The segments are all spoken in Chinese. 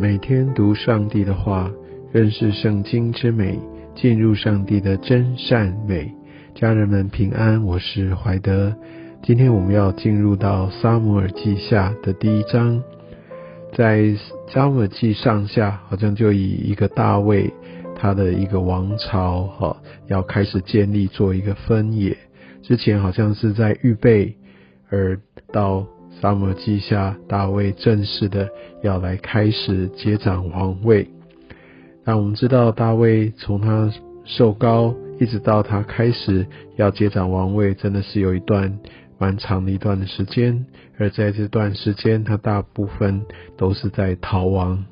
每天读上帝的话，认识圣经之美，进入上帝的真善美。家人们平安，我是怀德。今天我们要进入到撒母耳记下的第一章，在撒母耳记上下，好像就以一个大卫他的一个王朝哈，要开始建立做一个分野。之前好像是在预备，而到。撒母记下，大卫正式的要来开始接掌王位。那我们知道，大卫从他受高，一直到他开始要接掌王位，真的是有一段蛮长的一段的时间。而在这段时间，他大部分都是在逃亡。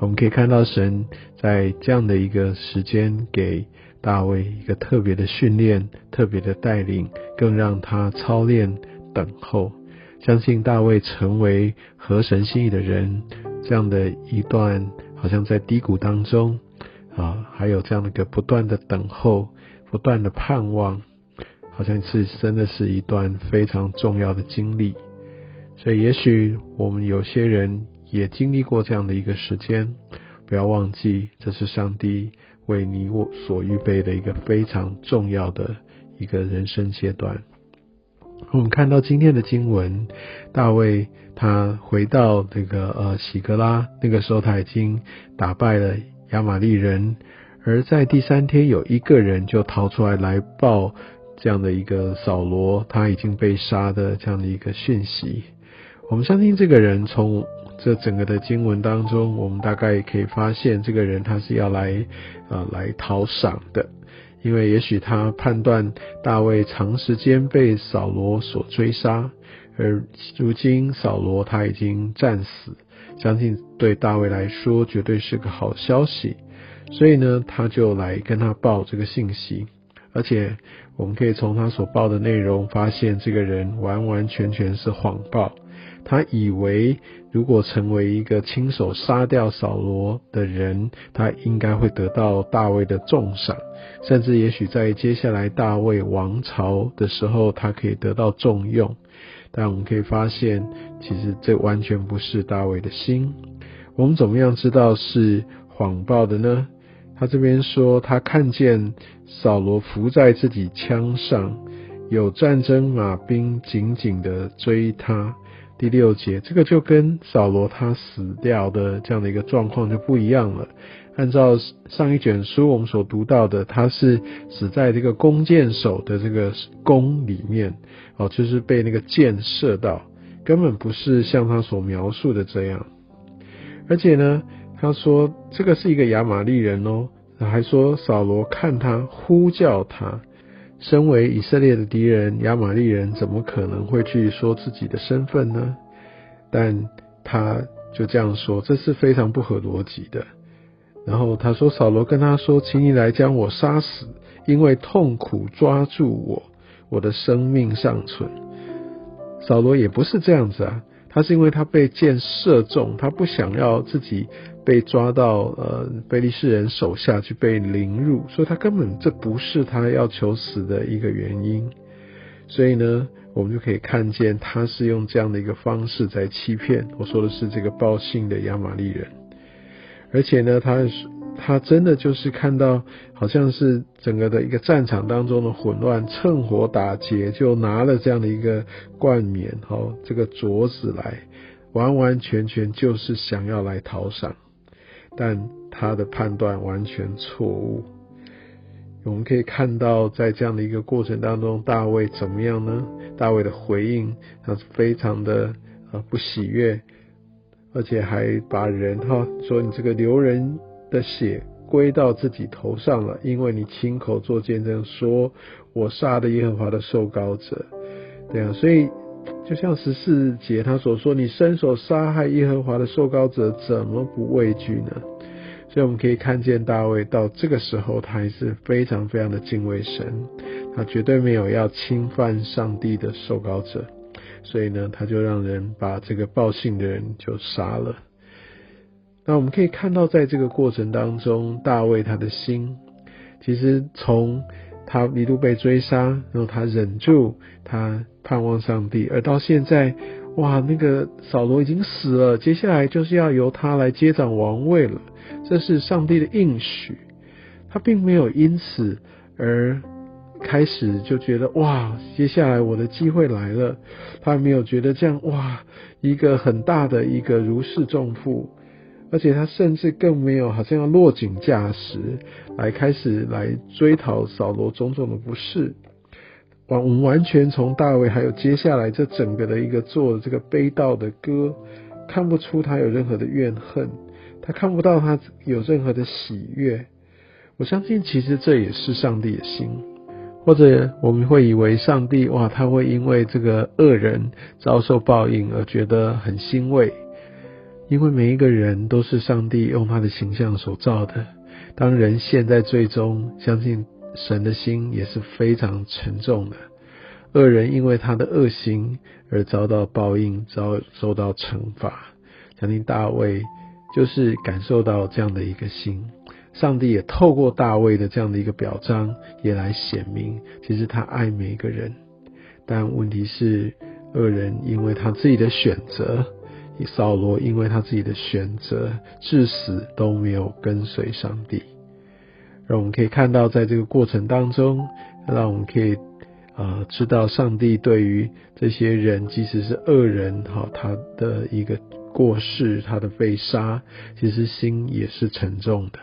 我们可以看到，神在这样的一个时间，给大卫一个特别的训练、特别的带领，更让他操练等候。相信大卫成为合神心意的人，这样的一段好像在低谷当中啊，还有这样的一个不断的等候、不断的盼望，好像是真的是一段非常重要的经历。所以，也许我们有些人也经历过这样的一个时间，不要忘记，这是上帝为你我所预备的一个非常重要的一个人生阶段。我们看到今天的经文，大卫他回到这个呃喜格拉，那个时候他已经打败了亚玛利人，而在第三天有一个人就逃出来来报这样的一个扫罗他已经被杀的这样的一个讯息。我们相信这个人从这整个的经文当中，我们大概可以发现这个人他是要来啊来讨赏的。因为也许他判断大卫长时间被扫罗所追杀，而如今扫罗他已经战死，相信对大卫来说绝对是个好消息，所以呢，他就来跟他报这个信息，而且我们可以从他所报的内容发现，这个人完完全全是谎报。他以为，如果成为一个亲手杀掉扫罗的人，他应该会得到大卫的重赏，甚至也许在接下来大卫王朝的时候，他可以得到重用。但我们可以发现，其实这完全不是大卫的心。我们怎么样知道是谎报的呢？他这边说，他看见扫罗伏在自己枪上，有战争马兵紧紧的追他。第六节，这个就跟扫罗他死掉的这样的一个状况就不一样了。按照上一卷书我们所读到的，他是死在这个弓箭手的这个弓里面，哦，就是被那个箭射到，根本不是像他所描述的这样。而且呢，他说这个是一个亚玛利人哦，还说扫罗看他呼叫他。身为以色列的敌人，亚玛利人怎么可能会去说自己的身份呢？但他就这样说，这是非常不合逻辑的。然后他说：“扫罗跟他说，请你来将我杀死，因为痛苦抓住我，我的生命尚存。”扫罗也不是这样子啊。他是因为他被箭射中，他不想要自己被抓到呃菲利士人手下去被凌辱，所以他根本这不是他要求死的一个原因。所以呢，我们就可以看见他是用这样的一个方式在欺骗。我说的是这个报信的亚玛利人，而且呢，他。他真的就是看到，好像是整个的一个战场当中的混乱，趁火打劫，就拿了这样的一个冠冕，哦，这个镯子来，完完全全就是想要来讨赏，但他的判断完全错误。我们可以看到，在这样的一个过程当中，大卫怎么样呢？大卫的回应，他是非常的呃不喜悦，而且还把人哈说你这个留人。的血归到自己头上了，因为你亲口做见证，说我杀的耶和华的受膏者，对啊，所以就像十四节他所说，你伸手杀害耶和华的受膏者，怎么不畏惧呢？所以我们可以看见大卫到这个时候，他还是非常非常的敬畏神，他绝对没有要侵犯上帝的受膏者，所以呢，他就让人把这个报信的人就杀了。那我们可以看到，在这个过程当中，大卫他的心，其实从他一路被追杀，然后他忍住，他盼望上帝，而到现在，哇，那个扫罗已经死了，接下来就是要由他来接掌王位了，这是上帝的应许。他并没有因此而开始就觉得哇，接下来我的机会来了。他没有觉得这样哇，一个很大的一个如释重负，而且他甚至更没有好像要落井下石来开始来追讨扫罗种种的不是。完，我们完全从大卫还有接下来这整个的一个做这个悲悼的歌，看不出他有任何的怨恨，他看不到他有任何的喜悦。我相信，其实这也是上帝的心，或者我们会以为上帝哇，他会因为这个恶人遭受报应而觉得很欣慰，因为每一个人都是上帝用他的形象所造的。当人陷在最终，相信。神的心也是非常沉重的，恶人因为他的恶行而遭到报应，遭受到惩罚。相信大卫就是感受到这样的一个心，上帝也透过大卫的这样的一个表彰，也来显明，其实他爱每一个人。但问题是，恶人因为他自己的选择，扫罗因为他自己的选择，至死都没有跟随上帝。让我们可以看到，在这个过程当中，让我们可以呃知道，上帝对于这些人，即使是恶人，哈，他的一个过世，他的被杀，其实心也是沉重的。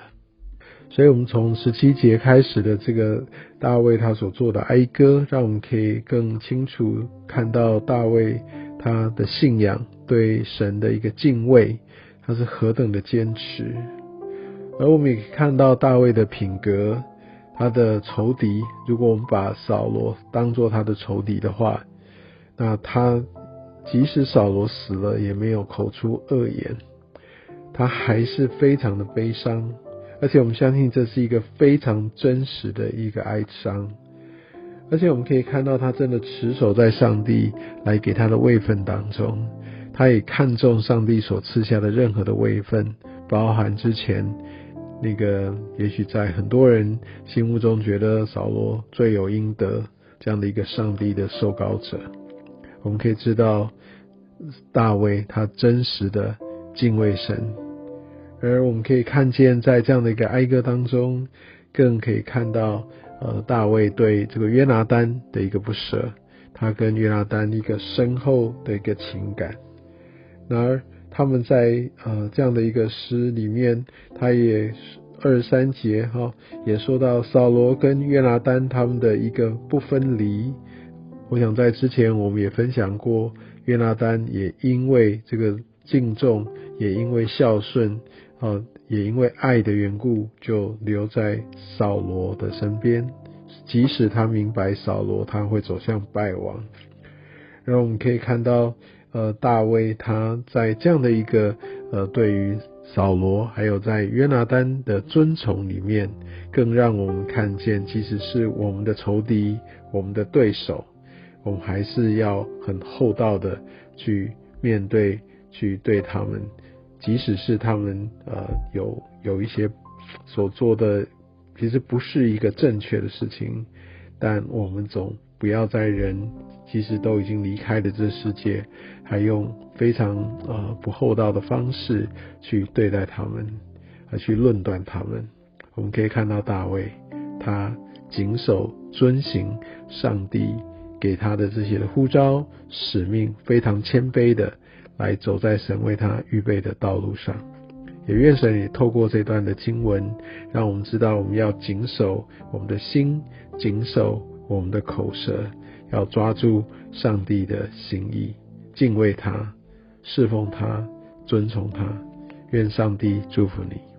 所以，我们从十七节开始的这个大卫他所做的哀歌，让我们可以更清楚看到大卫他的信仰对神的一个敬畏，他是何等的坚持。而我们也看到大卫的品格，他的仇敌。如果我们把扫罗当做他的仇敌的话，那他即使扫罗死了，也没有口出恶言，他还是非常的悲伤。而且我们相信这是一个非常真实的一个哀伤。而且我们可以看到，他真的持守在上帝来给他的位分当中，他也看重上帝所赐下的任何的位分，包含之前。那个也许在很多人心目中觉得扫罗罪有应得这样的一个上帝的受膏者，我们可以知道大卫他真实的敬畏神，而我们可以看见在这样的一个哀歌当中，更可以看到呃大卫对这个约拿丹的一个不舍，他跟约拿丹一个深厚的一个情感，然而。他们在呃这样的一个诗里面，他也二三节哈也说到扫罗跟约拿丹他们的一个不分离。我想在之前我们也分享过，约拿丹也因为这个敬重，也因为孝顺，啊也因为爱的缘故，就留在扫罗的身边，即使他明白扫罗他会走向败亡。然后我们可以看到。呃，大卫他在这样的一个呃，对于扫罗还有在约拿丹的尊崇里面，更让我们看见，其实是我们的仇敌，我们的对手，我们还是要很厚道的去面对，去对他们，即使是他们呃有有一些所做的，其实不是一个正确的事情，但我们总不要在人。其实都已经离开了这世界，还用非常呃不厚道的方式去对待他们，而去论断他们。我们可以看到大卫，他谨守遵行上帝给他的这些的呼召使命，非常谦卑的来走在神为他预备的道路上。也愿神也透过这段的经文，让我们知道我们要谨守我们的心，谨守我们的口舌。要抓住上帝的心意，敬畏他，侍奉他，尊崇他。愿上帝祝福你。